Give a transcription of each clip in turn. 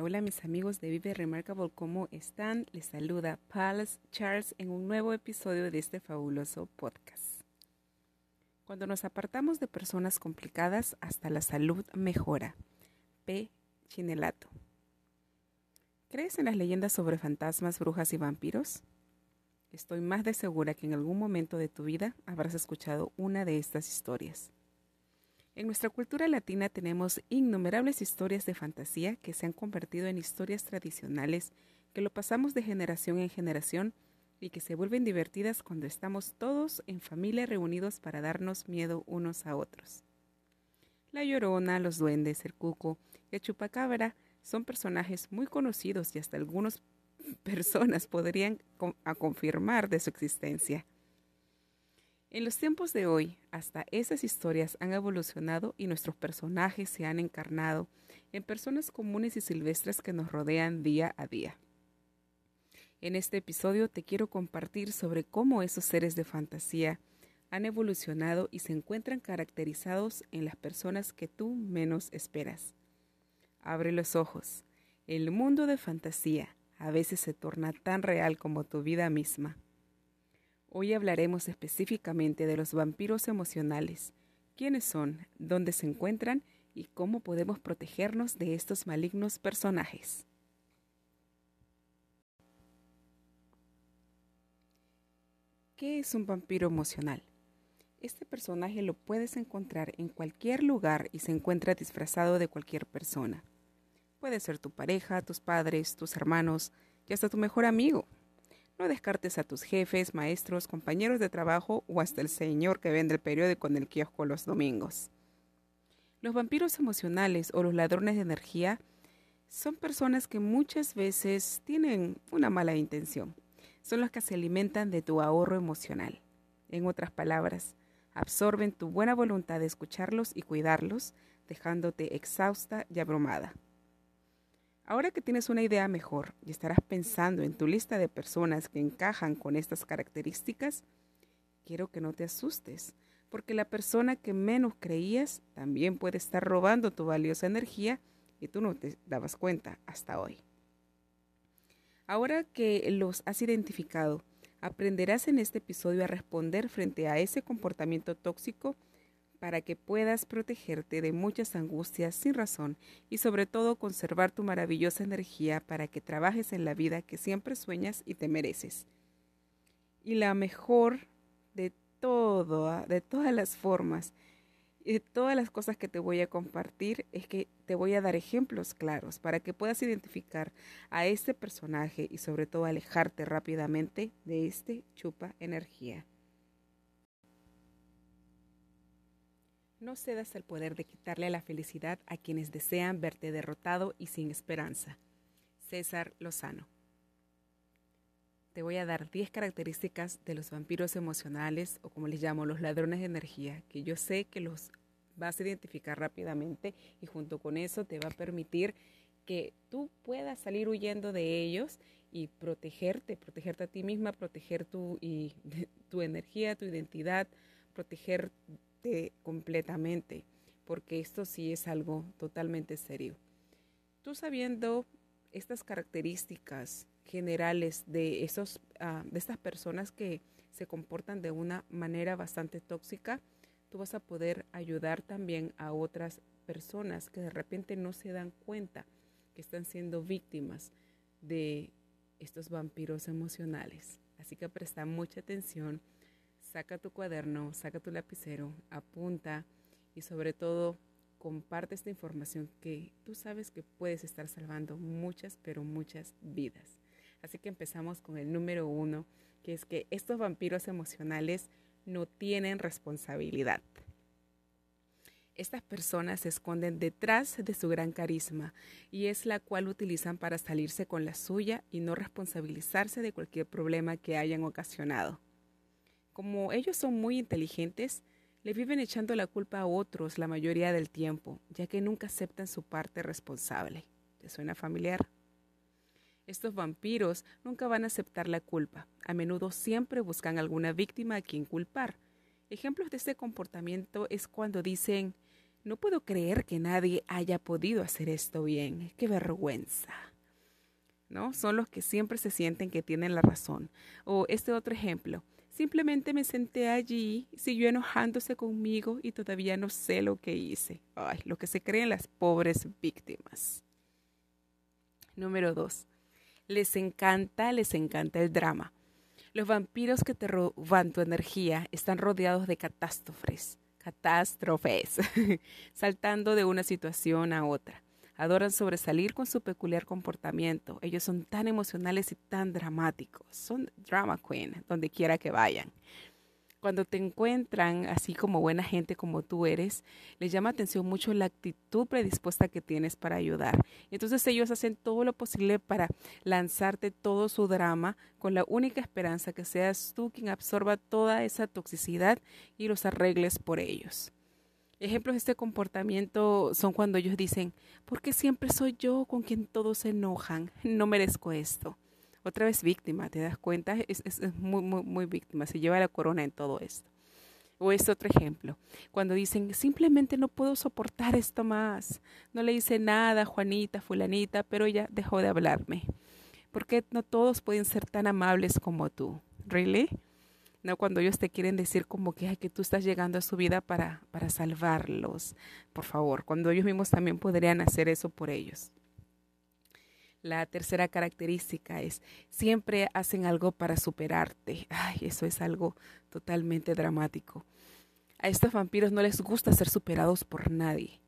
Hola, mis amigos de Vive Remarkable, ¿cómo están? Les saluda Pals Charles en un nuevo episodio de este fabuloso podcast. Cuando nos apartamos de personas complicadas, hasta la salud mejora. P. Chinelato. ¿Crees en las leyendas sobre fantasmas, brujas y vampiros? Estoy más de segura que en algún momento de tu vida habrás escuchado una de estas historias. En nuestra cultura latina tenemos innumerables historias de fantasía que se han convertido en historias tradicionales que lo pasamos de generación en generación y que se vuelven divertidas cuando estamos todos en familia reunidos para darnos miedo unos a otros. La Llorona, los duendes, el cuco y el chupacabra son personajes muy conocidos y hasta algunas personas podrían confirmar de su existencia. En los tiempos de hoy, hasta esas historias han evolucionado y nuestros personajes se han encarnado en personas comunes y silvestres que nos rodean día a día. En este episodio te quiero compartir sobre cómo esos seres de fantasía han evolucionado y se encuentran caracterizados en las personas que tú menos esperas. Abre los ojos. El mundo de fantasía a veces se torna tan real como tu vida misma. Hoy hablaremos específicamente de los vampiros emocionales, quiénes son, dónde se encuentran y cómo podemos protegernos de estos malignos personajes. ¿Qué es un vampiro emocional? Este personaje lo puedes encontrar en cualquier lugar y se encuentra disfrazado de cualquier persona. Puede ser tu pareja, tus padres, tus hermanos y hasta tu mejor amigo. No descartes a tus jefes, maestros, compañeros de trabajo o hasta el señor que vende el periódico en el kiosco los domingos. Los vampiros emocionales o los ladrones de energía son personas que muchas veces tienen una mala intención. Son los que se alimentan de tu ahorro emocional. En otras palabras, absorben tu buena voluntad de escucharlos y cuidarlos, dejándote exhausta y abrumada. Ahora que tienes una idea mejor y estarás pensando en tu lista de personas que encajan con estas características, quiero que no te asustes, porque la persona que menos creías también puede estar robando tu valiosa energía y tú no te dabas cuenta hasta hoy. Ahora que los has identificado, aprenderás en este episodio a responder frente a ese comportamiento tóxico para que puedas protegerte de muchas angustias sin razón y sobre todo conservar tu maravillosa energía para que trabajes en la vida que siempre sueñas y te mereces. Y la mejor de todo, de todas las formas y de todas las cosas que te voy a compartir es que te voy a dar ejemplos claros para que puedas identificar a este personaje y sobre todo alejarte rápidamente de este chupa energía. No cedas el poder de quitarle la felicidad a quienes desean verte derrotado y sin esperanza. César Lozano. Te voy a dar 10 características de los vampiros emocionales o como les llamo los ladrones de energía, que yo sé que los vas a identificar rápidamente y junto con eso te va a permitir que tú puedas salir huyendo de ellos y protegerte, protegerte a ti misma, proteger tu, y, tu energía, tu identidad, proteger completamente, porque esto sí es algo totalmente serio. Tú sabiendo estas características generales de, esos, ah, de estas personas que se comportan de una manera bastante tóxica, tú vas a poder ayudar también a otras personas que de repente no se dan cuenta que están siendo víctimas de estos vampiros emocionales. Así que presta mucha atención saca tu cuaderno, saca tu lapicero, apunta y sobre todo comparte esta información que tú sabes que puedes estar salvando muchas, pero muchas vidas. Así que empezamos con el número uno, que es que estos vampiros emocionales no tienen responsabilidad. Estas personas se esconden detrás de su gran carisma y es la cual utilizan para salirse con la suya y no responsabilizarse de cualquier problema que hayan ocasionado. Como ellos son muy inteligentes, le viven echando la culpa a otros la mayoría del tiempo, ya que nunca aceptan su parte responsable. ¿Te suena familiar? Estos vampiros nunca van a aceptar la culpa. A menudo siempre buscan alguna víctima a quien culpar. Ejemplos de este comportamiento es cuando dicen, no puedo creer que nadie haya podido hacer esto bien. Qué vergüenza. ¿No? Son los que siempre se sienten que tienen la razón. O este otro ejemplo. Simplemente me senté allí, siguió enojándose conmigo y todavía no sé lo que hice. Ay, lo que se creen las pobres víctimas. Número dos. Les encanta, les encanta el drama. Los vampiros que te roban tu energía están rodeados de catástrofes, catástrofes, saltando de una situación a otra. Adoran sobresalir con su peculiar comportamiento. Ellos son tan emocionales y tan dramáticos. Son drama queen, donde quiera que vayan. Cuando te encuentran así como buena gente como tú eres, les llama atención mucho la actitud predispuesta que tienes para ayudar. Entonces ellos hacen todo lo posible para lanzarte todo su drama con la única esperanza que seas tú quien absorba toda esa toxicidad y los arregles por ellos. Ejemplos de este comportamiento son cuando ellos dicen, ¿por qué siempre soy yo con quien todos se enojan? No merezco esto. Otra vez víctima, ¿te das cuenta? Es, muy, muy, muy víctima, se lleva la corona en todo esto. O este otro ejemplo, cuando dicen, simplemente no puedo soportar esto más. No le hice nada Juanita, fulanita, pero ella dejó de hablarme. ¿Por qué no todos pueden ser tan amables como tú? ¿Really? ¿No? Cuando ellos te quieren decir como que, que tú estás llegando a su vida para, para salvarlos, por favor, cuando ellos mismos también podrían hacer eso por ellos. La tercera característica es, siempre hacen algo para superarte. Ay, eso es algo totalmente dramático. A estos vampiros no les gusta ser superados por nadie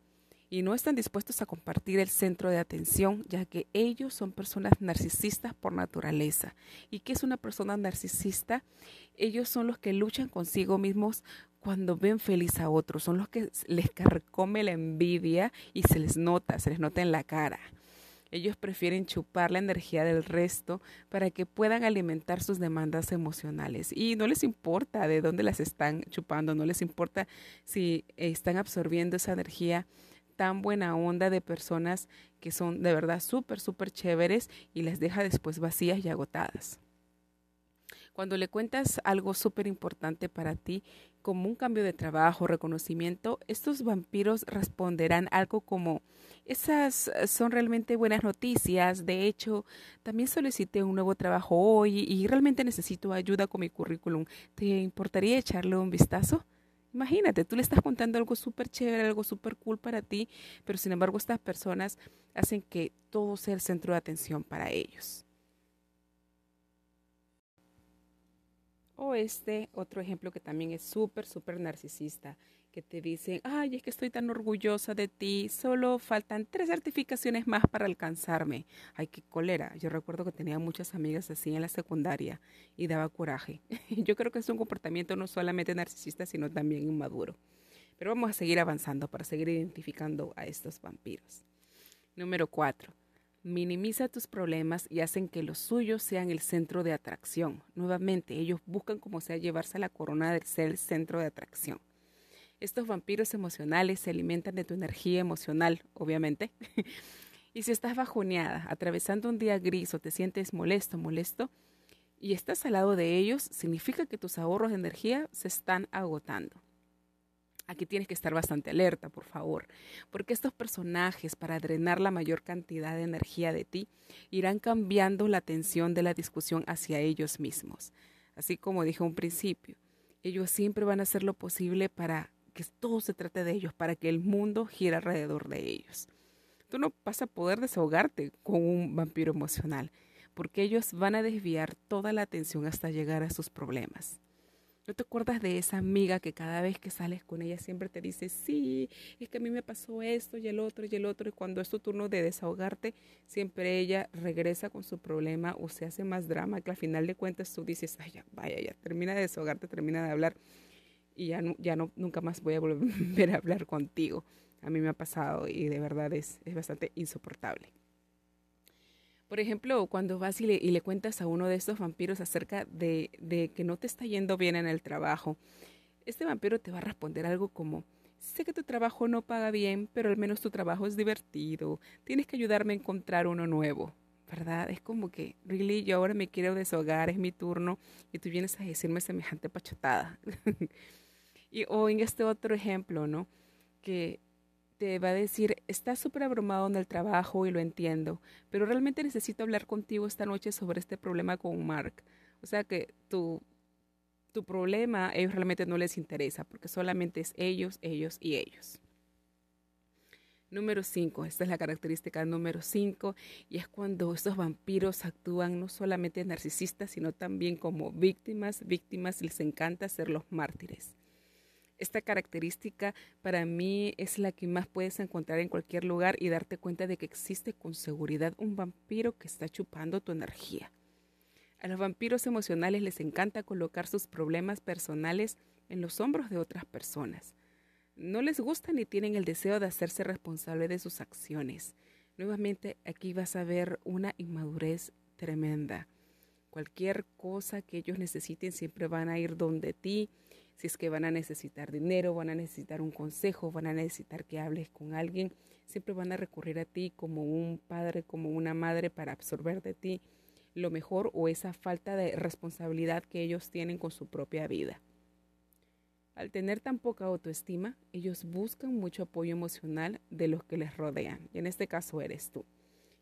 y no están dispuestos a compartir el centro de atención, ya que ellos son personas narcisistas por naturaleza. ¿Y qué es una persona narcisista? Ellos son los que luchan consigo mismos cuando ven feliz a otros, son los que les carcome la envidia y se les nota, se les nota en la cara. Ellos prefieren chupar la energía del resto para que puedan alimentar sus demandas emocionales. Y no les importa de dónde las están chupando, no les importa si están absorbiendo esa energía tan buena onda de personas que son de verdad súper, súper chéveres y les deja después vacías y agotadas. Cuando le cuentas algo súper importante para ti, como un cambio de trabajo, reconocimiento, estos vampiros responderán algo como, esas son realmente buenas noticias, de hecho, también solicité un nuevo trabajo hoy y realmente necesito ayuda con mi currículum. ¿Te importaría echarle un vistazo? Imagínate, tú le estás contando algo súper chévere, algo súper cool para ti, pero sin embargo estas personas hacen que todo sea el centro de atención para ellos. O este otro ejemplo que también es súper, súper narcisista que te dicen, ay, es que estoy tan orgullosa de ti, solo faltan tres certificaciones más para alcanzarme. Ay, qué cólera. Yo recuerdo que tenía muchas amigas así en la secundaria y daba coraje. Yo creo que es un comportamiento no solamente narcisista, sino también inmaduro. Pero vamos a seguir avanzando para seguir identificando a estos vampiros. Número cuatro. Minimiza tus problemas y hacen que los suyos sean el centro de atracción. Nuevamente, ellos buscan como sea llevarse a la corona de ser el centro de atracción. Estos vampiros emocionales se alimentan de tu energía emocional, obviamente. y si estás bajoneada, atravesando un día gris o te sientes molesto, molesto, y estás al lado de ellos, significa que tus ahorros de energía se están agotando. Aquí tienes que estar bastante alerta, por favor, porque estos personajes, para drenar la mayor cantidad de energía de ti, irán cambiando la atención de la discusión hacia ellos mismos. Así como dije un principio, ellos siempre van a hacer lo posible para que todo se trate de ellos, para que el mundo gire alrededor de ellos. Tú no vas a poder desahogarte con un vampiro emocional, porque ellos van a desviar toda la atención hasta llegar a sus problemas. ¿No te acuerdas de esa amiga que cada vez que sales con ella siempre te dice, sí, es que a mí me pasó esto y el otro y el otro, y cuando es tu turno de desahogarte, siempre ella regresa con su problema o se hace más drama, que al final de cuentas tú dices, ay, ya, vaya, ya, termina de desahogarte, termina de hablar y ya, ya no, nunca más voy a volver a hablar contigo. A mí me ha pasado y de verdad es, es bastante insoportable. Por ejemplo, cuando vas y le, y le, cuentas a uno de estos vampiros acerca de, de que no te está yendo bien en el trabajo, este vampiro te va a responder algo como, sé que tu trabajo no paga bien, pero al menos tu trabajo es divertido, tienes que ayudarme a encontrar uno nuevo. ¿Verdad? Es como que, really, yo ahora me quiero deshogar, es mi turno, y tú vienes a decirme semejante pachotada. y, o en este otro ejemplo, ¿no? Que te va a decir, estás súper abrumado en el trabajo y lo entiendo, pero realmente necesito hablar contigo esta noche sobre este problema con Mark. O sea que tu, tu problema a ellos realmente no les interesa porque solamente es ellos, ellos y ellos. Número 5, esta es la característica número 5 y es cuando estos vampiros actúan no solamente narcisistas, sino también como víctimas, víctimas les encanta ser los mártires. Esta característica para mí es la que más puedes encontrar en cualquier lugar y darte cuenta de que existe con seguridad un vampiro que está chupando tu energía. A los vampiros emocionales les encanta colocar sus problemas personales en los hombros de otras personas. No les gusta ni tienen el deseo de hacerse responsable de sus acciones. Nuevamente aquí vas a ver una inmadurez tremenda. Cualquier cosa que ellos necesiten siempre van a ir donde ti si es que van a necesitar dinero, van a necesitar un consejo, van a necesitar que hables con alguien, siempre van a recurrir a ti como un padre, como una madre para absorber de ti lo mejor o esa falta de responsabilidad que ellos tienen con su propia vida. Al tener tan poca autoestima, ellos buscan mucho apoyo emocional de los que les rodean, y en este caso eres tú.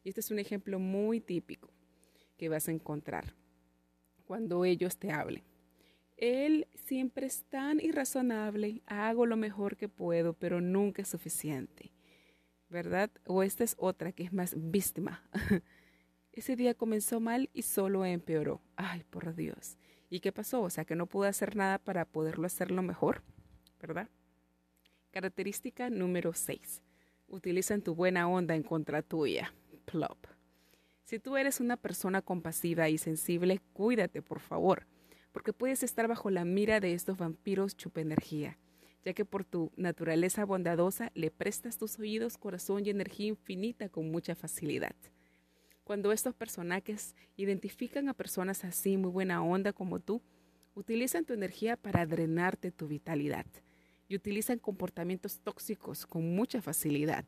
Y este es un ejemplo muy típico que vas a encontrar cuando ellos te hablen. Él siempre es tan irrazonable, hago lo mejor que puedo, pero nunca es suficiente. ¿Verdad? O esta es otra que es más víctima. Ese día comenzó mal y solo empeoró. Ay, por Dios. ¿Y qué pasó? O sea, que no pude hacer nada para poderlo hacerlo mejor, ¿verdad? Característica número 6. Utilizan tu buena onda en contra tuya. Plop. Si tú eres una persona compasiva y sensible, cuídate, por favor porque puedes estar bajo la mira de estos vampiros chupa energía, ya que por tu naturaleza bondadosa le prestas tus oídos, corazón y energía infinita con mucha facilidad. Cuando estos personajes identifican a personas así muy buena onda como tú, utilizan tu energía para drenarte tu vitalidad y utilizan comportamientos tóxicos con mucha facilidad,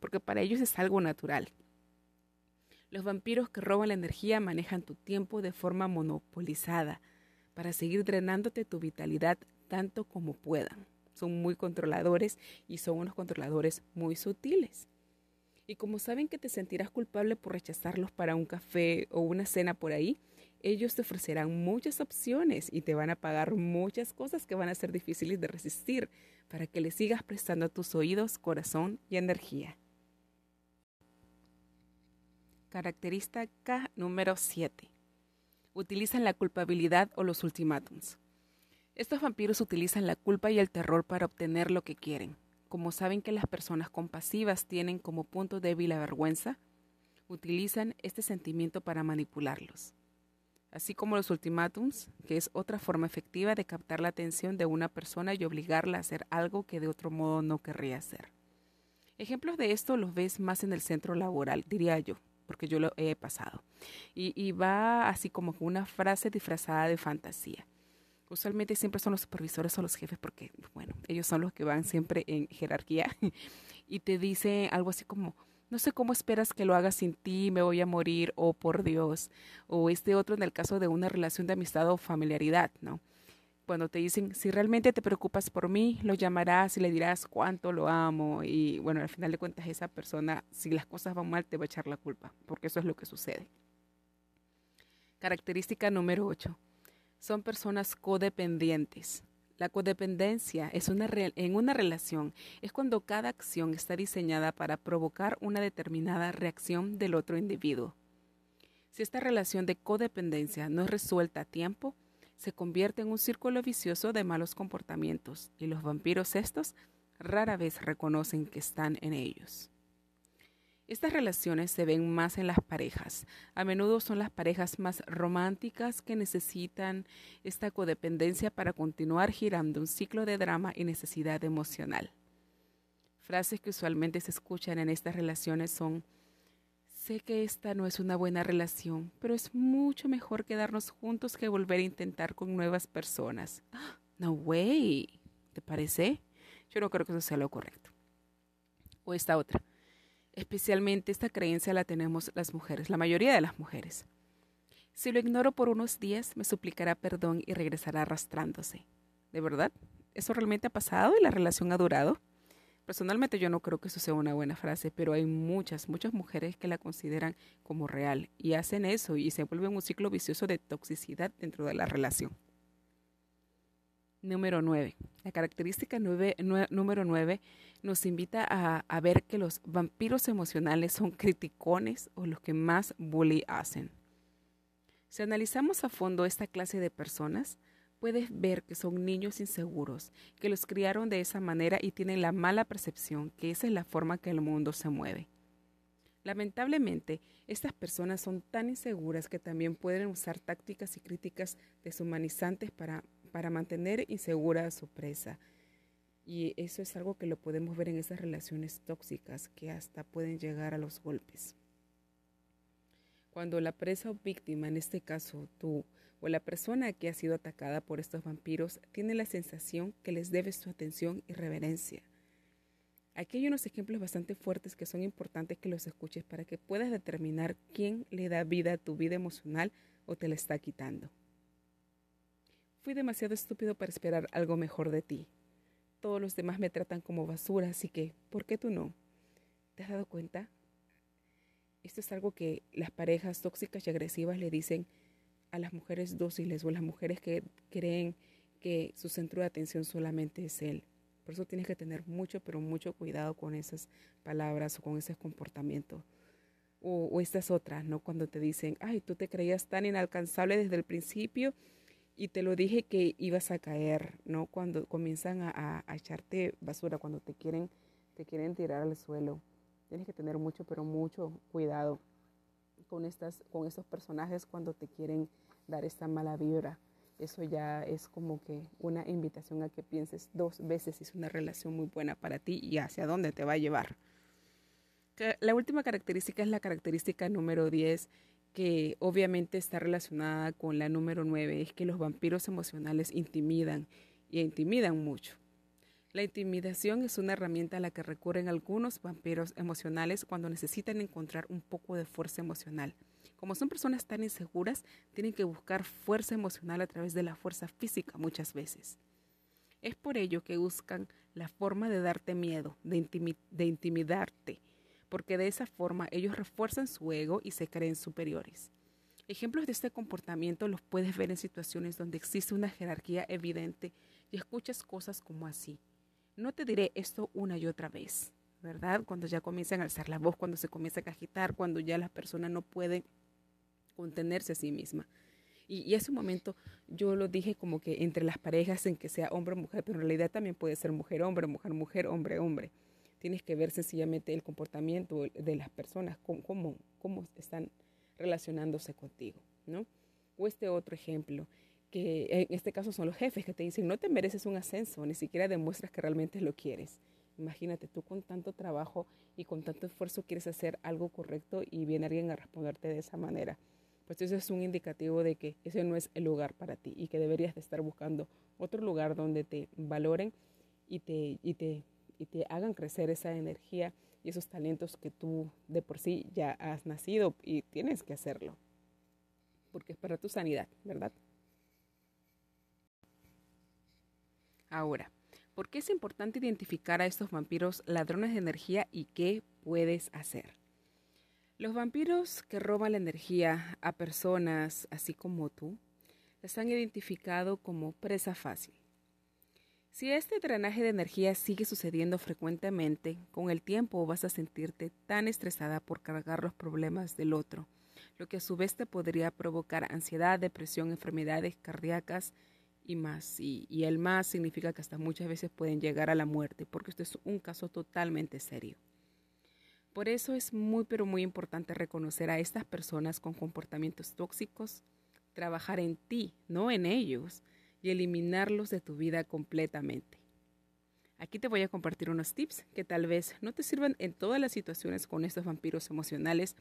porque para ellos es algo natural. Los vampiros que roban la energía manejan tu tiempo de forma monopolizada, para seguir drenándote tu vitalidad tanto como puedan. Son muy controladores y son unos controladores muy sutiles. Y como saben que te sentirás culpable por rechazarlos para un café o una cena por ahí, ellos te ofrecerán muchas opciones y te van a pagar muchas cosas que van a ser difíciles de resistir para que le sigas prestando a tus oídos, corazón y energía. Característica número 7 utilizan la culpabilidad o los ultimátums. Estos vampiros utilizan la culpa y el terror para obtener lo que quieren. Como saben que las personas compasivas tienen como punto débil la vergüenza, utilizan este sentimiento para manipularlos. Así como los ultimátums, que es otra forma efectiva de captar la atención de una persona y obligarla a hacer algo que de otro modo no querría hacer. Ejemplos de esto los ves más en el centro laboral, diría yo, porque yo lo he pasado. Y, va así como una frase disfrazada de fantasía. Usualmente siempre son los supervisores o los jefes porque, bueno, ellos son los que van siempre en jerarquía y te dice algo así como, no sé cómo esperas que lo haga sin ti, me voy a morir, o oh, por Dios, o este otro en el caso de una relación de amistad o familiaridad, ¿no? cuando te dicen, si realmente te preocupas por mí, lo llamarás y le dirás cuánto lo amo. Y bueno, al final de cuentas esa persona, si las cosas van mal, te va a echar la culpa, porque eso es lo que sucede. Característica número 8. Son personas codependientes. La codependencia es una en una relación es cuando cada acción está diseñada para provocar una determinada reacción del otro individuo. Si esta relación de codependencia no es resuelta a tiempo, se convierte en un círculo vicioso de malos comportamientos y los vampiros estos rara vez reconocen que están en ellos. Estas relaciones se ven más en las parejas. A menudo son las parejas más románticas que necesitan esta codependencia para continuar girando un ciclo de drama y necesidad emocional. Frases que usualmente se escuchan en estas relaciones son, sé que esta no es una buena relación, pero es mucho mejor quedarnos juntos que volver a intentar con nuevas personas. No way, ¿te parece? Yo no creo que eso sea lo correcto. O esta otra. Especialmente esta creencia la tenemos las mujeres, la mayoría de las mujeres. Si lo ignoro por unos días, me suplicará perdón y regresará arrastrándose. ¿De verdad? ¿Eso realmente ha pasado y la relación ha durado? Personalmente yo no creo que eso sea una buena frase, pero hay muchas, muchas mujeres que la consideran como real y hacen eso y se vuelven un ciclo vicioso de toxicidad dentro de la relación. Número 9. La característica número 9 nos invita a, a, ver que los vampiros emocionales son criticones o los que más bully hacen. Si analizamos a fondo esta clase de personas, puedes ver que son niños inseguros, que los criaron de esa manera y tienen la mala percepción que esa es la forma que el mundo se mueve. Lamentablemente, estas personas son tan inseguras que también pueden usar tácticas y críticas deshumanizantes para para mantener insegura a su presa. Y eso es algo que lo podemos ver en esas relaciones tóxicas que hasta pueden llegar a los golpes. Cuando la presa o víctima, en este caso tú, o la persona que ha sido atacada por estos vampiros, tiene la sensación que les debes su atención y reverencia. Aquí hay unos ejemplos bastante fuertes que son importantes que los escuches para que puedas determinar quién le da vida a tu vida emocional o te la está quitando. Fui demasiado estúpido para esperar algo mejor de ti. Todos los demás me tratan como basura, así que, ¿por qué tú no? ¿Te has dado cuenta? Esto es algo que las parejas tóxicas y agresivas le dicen a las mujeres dóciles o a las mujeres que creen que su centro de atención solamente es él. Por eso tienes que tener mucho, pero mucho cuidado con esas palabras o con ese comportamiento. O, o estas otras, ¿no? Cuando te dicen, ay, tú te creías tan inalcanzable desde el principio y te lo dije que ibas a caer, ¿no? Cuando comienzan a, echarte basura, cuando te quieren, te quieren tirar al suelo. Tienes que tener mucho, pero mucho cuidado con, estas, con estos personajes cuando te quieren dar esta mala vibra. Eso ya es como que una invitación a que pienses dos veces si es una relación muy buena para ti y hacia dónde te va a llevar. La última característica es la característica número 10 que obviamente está relacionada con la número 9, es que los vampiros emocionales intimidan y intimidan mucho. La intimidación es una herramienta a la que recurren algunos vampiros emocionales cuando necesitan encontrar un poco de fuerza emocional. Como son personas tan inseguras, tienen que buscar fuerza emocional a través de la fuerza física muchas veces. Es por ello que buscan la forma de darte miedo, de, de intimidarte, porque de esa forma ellos refuerzan su ego y se creen superiores. Ejemplos de este comportamiento los puedes ver en situaciones donde existe una jerarquía evidente y escuchas cosas como así. No te diré esto una y otra vez, ¿verdad? Cuando ya comienzan a alzar la voz, cuando se comienza a agitar, cuando ya la persona no puede contenerse a sí misma. Y, y, ese momento yo lo dije como que entre las parejas en que sea hombre o mujer, pero en realidad también puede ser mujer-hombre, mujer-mujer, hombre-hombre tienes que ver sencillamente el comportamiento de las personas, cómo, cómo, están relacionándose contigo, ¿no? O este otro ejemplo, que en este caso son los jefes que te dicen, no te mereces un ascenso, ni siquiera demuestras que realmente lo quieres. Imagínate, tú con tanto trabajo y con tanto esfuerzo quieres hacer algo correcto y viene alguien a responderte de esa manera. Pues eso es un indicativo de que ese no es el lugar para ti y que deberías de estar buscando otro lugar donde te valoren y te, y te y te hagan crecer esa energía y esos talentos que tú de por sí ya has nacido y tienes que hacerlo, porque es para tu sanidad, ¿verdad? Ahora, ¿por qué es importante identificar a estos vampiros ladrones de energía y qué puedes hacer? Los vampiros que roban la energía a personas así como tú, les han identificado como presa fácil. Si este drenaje de energía sigue sucediendo frecuentemente, con el tiempo vas a sentirte tan estresada por cargar los problemas del otro, lo que a su vez te podría provocar ansiedad, depresión, enfermedades cardíacas y más. Y, el más significa que hasta muchas veces pueden llegar a la muerte, porque esto es un caso totalmente serio. Por eso es muy pero muy importante reconocer a estas personas con comportamientos tóxicos, trabajar en ti, no en ellos, y eliminarlos de tu vida completamente. Aquí te voy a compartir unos tips que tal vez no te sirvan en todas las situaciones con estos vampiros emocionales,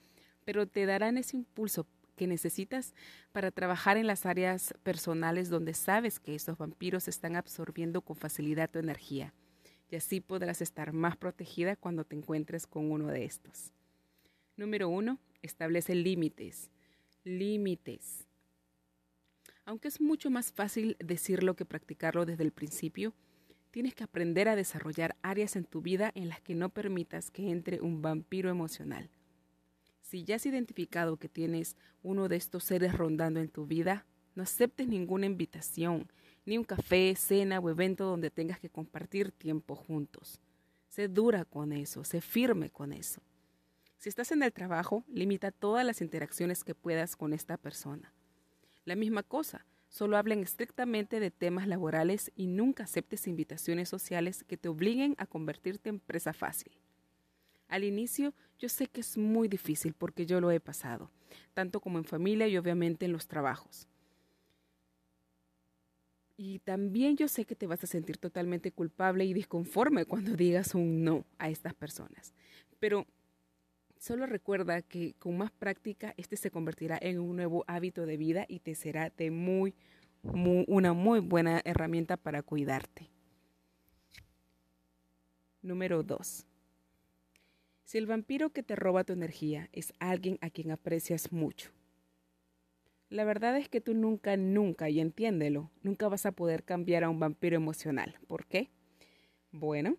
pero te darán ese impulso que necesitas para trabajar en las áreas personales donde sabes que estos vampiros están absorbiendo con facilidad tu energía. Y así podrás estar más protegida cuando te encuentres con uno de estos. Número uno, establece límites. Límites. Aunque es mucho más fácil decirlo que practicarlo desde el principio, tienes que aprender a desarrollar áreas en tu vida en las que no permitas que entre un vampiro emocional. Si ya has identificado que tienes uno de estos seres rondando en tu vida, no aceptes ninguna invitación, ni un café, cena o evento donde tengas que compartir tiempo juntos. Sé dura con eso, sé firme con eso. Si estás en el trabajo, limita todas las interacciones que puedas con esta persona. La misma cosa, solo hablen estrictamente de temas laborales y nunca aceptes invitaciones sociales que te obliguen a convertirte en presa fácil. Al inicio yo sé que es muy difícil porque yo lo he pasado, tanto como en familia y obviamente en los trabajos. Y también yo sé que te vas a sentir totalmente culpable y disconforme cuando digas un no a estas personas. Pero Solo recuerda que con más práctica este se convertirá en un nuevo hábito de vida y te será de muy, una muy buena herramienta para cuidarte. Número 2. Si el vampiro que te roba tu energía es alguien a quien aprecias mucho, la verdad es que tú nunca, nunca, y entiéndelo, nunca vas a poder cambiar a un vampiro emocional. ¿Por qué? Bueno,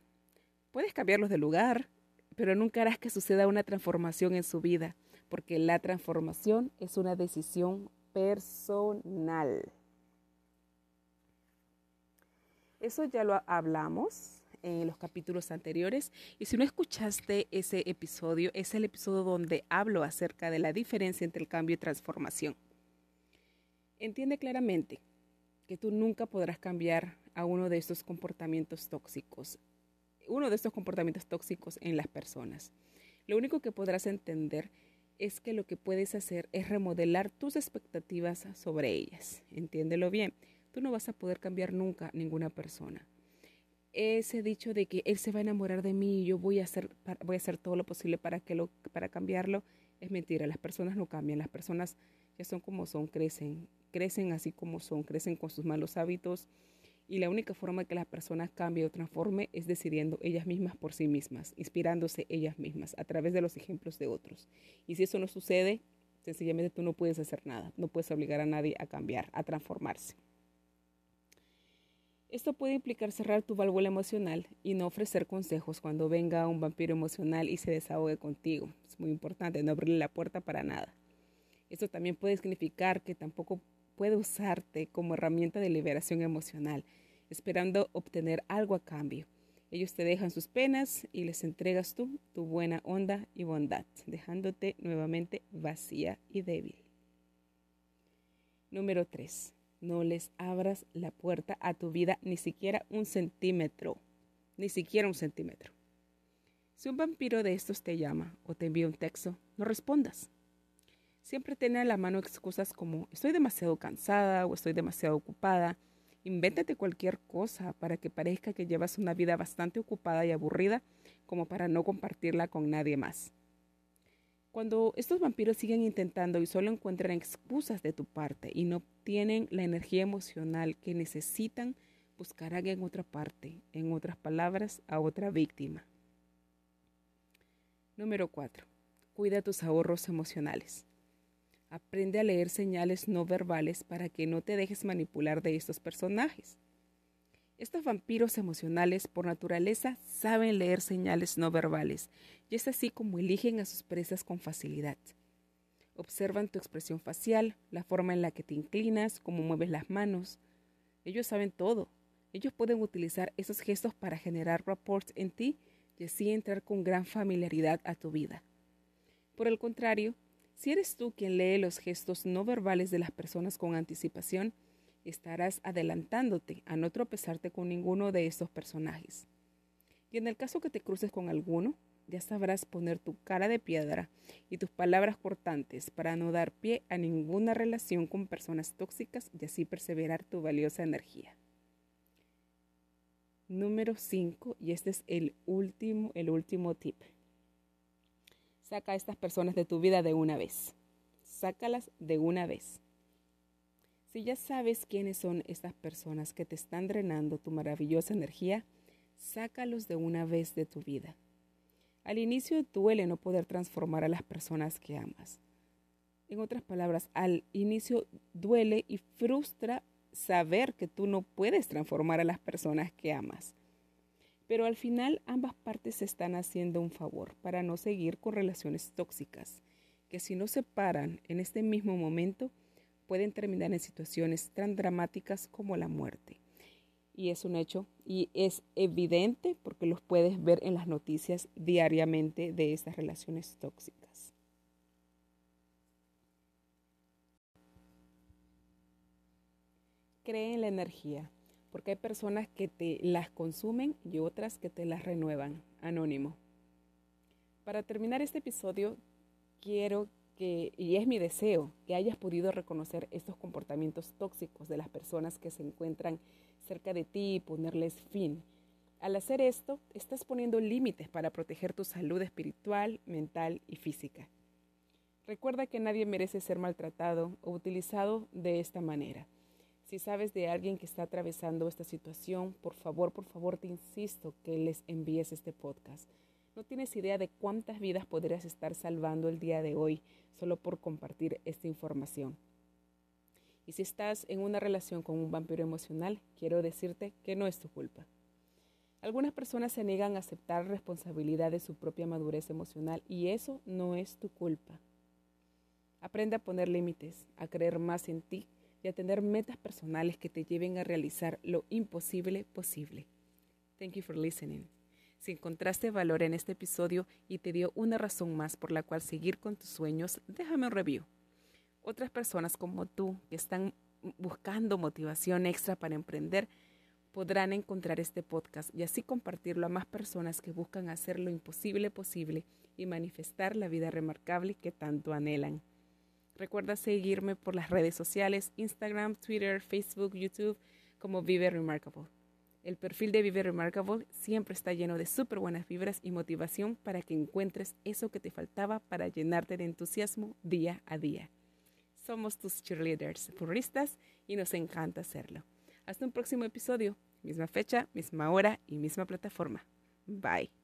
puedes cambiarlos de lugar, pero nunca harás que suceda una transformación en su vida, porque la transformación es una decisión personal. Eso ya lo hablamos en los capítulos anteriores y si no escuchaste ese episodio, es el episodio donde hablo acerca de la diferencia entre el cambio y transformación. Entiende claramente que tú nunca podrás cambiar a uno de estos comportamientos tóxicos uno de estos comportamientos tóxicos en las personas. Lo único que podrás entender es que lo que puedes hacer es remodelar tus expectativas sobre ellas. Entiéndelo bien. Tú no vas a poder cambiar nunca ninguna persona. Ese dicho de que él se va a enamorar de mí y yo voy a hacer, voy a hacer todo lo posible para, que lo, para cambiarlo es mentira. Las personas no cambian. Las personas ya son como son, crecen. Crecen así como son, crecen con sus malos hábitos, y la única forma que las personas cambien o transforme es decidiendo ellas mismas por sí mismas, inspirándose ellas mismas a través de los ejemplos de otros. Y si eso no sucede, sencillamente tú no puedes hacer nada, no puedes obligar a nadie a cambiar, a transformarse. Esto puede implicar cerrar tu válvula emocional y no ofrecer consejos cuando venga un vampiro emocional y se desahogue contigo. Es muy importante no abrirle la puerta para nada. Esto también puede significar que tampoco puede usarte como herramienta de liberación emocional, esperando obtener algo a cambio. Ellos te dejan sus penas y les entregas tú tu buena onda y bondad, dejándote nuevamente vacía y débil. Número 3. No les abras la puerta a tu vida ni siquiera un centímetro. Ni siquiera un centímetro. Si un vampiro de estos te llama o te envía un texto, no respondas. Siempre tiene a la mano excusas como estoy demasiado cansada o estoy demasiado ocupada. Invéntate cualquier cosa para que parezca que llevas una vida bastante ocupada y aburrida como para no compartirla con nadie más. Cuando estos vampiros siguen intentando y solo encuentran excusas de tu parte y no tienen la energía emocional que necesitan, buscarán en otra parte, en otras palabras, a otra víctima. Número 4. Cuida tus ahorros emocionales. Aprende a leer señales no verbales para que no te dejes manipular de estos personajes. Estos vampiros emocionales por naturaleza saben leer señales no verbales y es así como eligen a sus presas con facilidad. Observan tu expresión facial, la forma en la que te inclinas, cómo mueves las manos. Ellos saben todo. Ellos pueden utilizar esos gestos para generar reports en ti y así entrar con gran familiaridad a tu vida. Por el contrario, si eres tú quien lee los gestos no verbales de las personas con anticipación, estarás adelantándote a no tropezarte con ninguno de estos personajes. Y en el caso que te cruces con alguno, ya sabrás poner tu cara de piedra y tus palabras cortantes para no dar pie a ninguna relación con personas tóxicas y así perseverar tu valiosa energía. Número 5, y este es el último, el último tip. Saca a estas personas de tu vida de una vez. Sácalas de una vez. Si ya sabes quiénes son estas personas que te están drenando tu maravillosa energía, sácalos de una vez de tu vida. Al inicio duele no poder transformar a las personas que amas. En otras palabras, al inicio duele y frustra saber que tú no puedes transformar a las personas que amas. Pero al final ambas partes se están haciendo un favor para no seguir con relaciones tóxicas, que si no se paran en este mismo momento pueden terminar en situaciones tan dramáticas como la muerte. Y es un hecho y es evidente porque los puedes ver en las noticias diariamente de estas relaciones tóxicas. Cree en la energía porque hay personas que te las consumen y otras que te las renuevan. Anónimo. Para terminar este episodio, quiero que, y es mi deseo, que hayas podido reconocer estos comportamientos tóxicos de las personas que se encuentran cerca de ti y ponerles fin. Al hacer esto, estás poniendo límites para proteger tu salud espiritual, mental y física. Recuerda que nadie merece ser maltratado o utilizado de esta manera. Si sabes de alguien que está atravesando esta situación, por favor, por favor, te insisto que les envíes este podcast. No tienes idea de cuántas vidas podrías estar salvando el día de hoy solo por compartir esta información. Y si estás en una relación con un vampiro emocional, quiero decirte que no es tu culpa. Algunas personas se niegan a aceptar responsabilidad de su propia madurez emocional y eso no es tu culpa. Aprende a poner límites, a creer más en ti y a tener metas personales que te lleven a realizar lo imposible posible. Thank you for listening. Si encontraste valor en este episodio y te dio una razón más por la cual seguir con tus sueños, déjame un review. Otras personas como tú que están buscando motivación extra para emprender podrán encontrar este podcast y así compartirlo a más personas que buscan hacer lo imposible posible y manifestar la vida remarcable que tanto anhelan. Recuerda seguirme por las redes sociales, Instagram, Twitter, Facebook, YouTube, como Vive Remarkable. El perfil de Vive Remarkable siempre está lleno de súper buenas vibras y motivación para que encuentres eso que te faltaba para llenarte de entusiasmo día a día. Somos tus cheerleaders puristas y nos encanta hacerlo. Hasta un próximo episodio, misma fecha, misma hora y misma plataforma. Bye.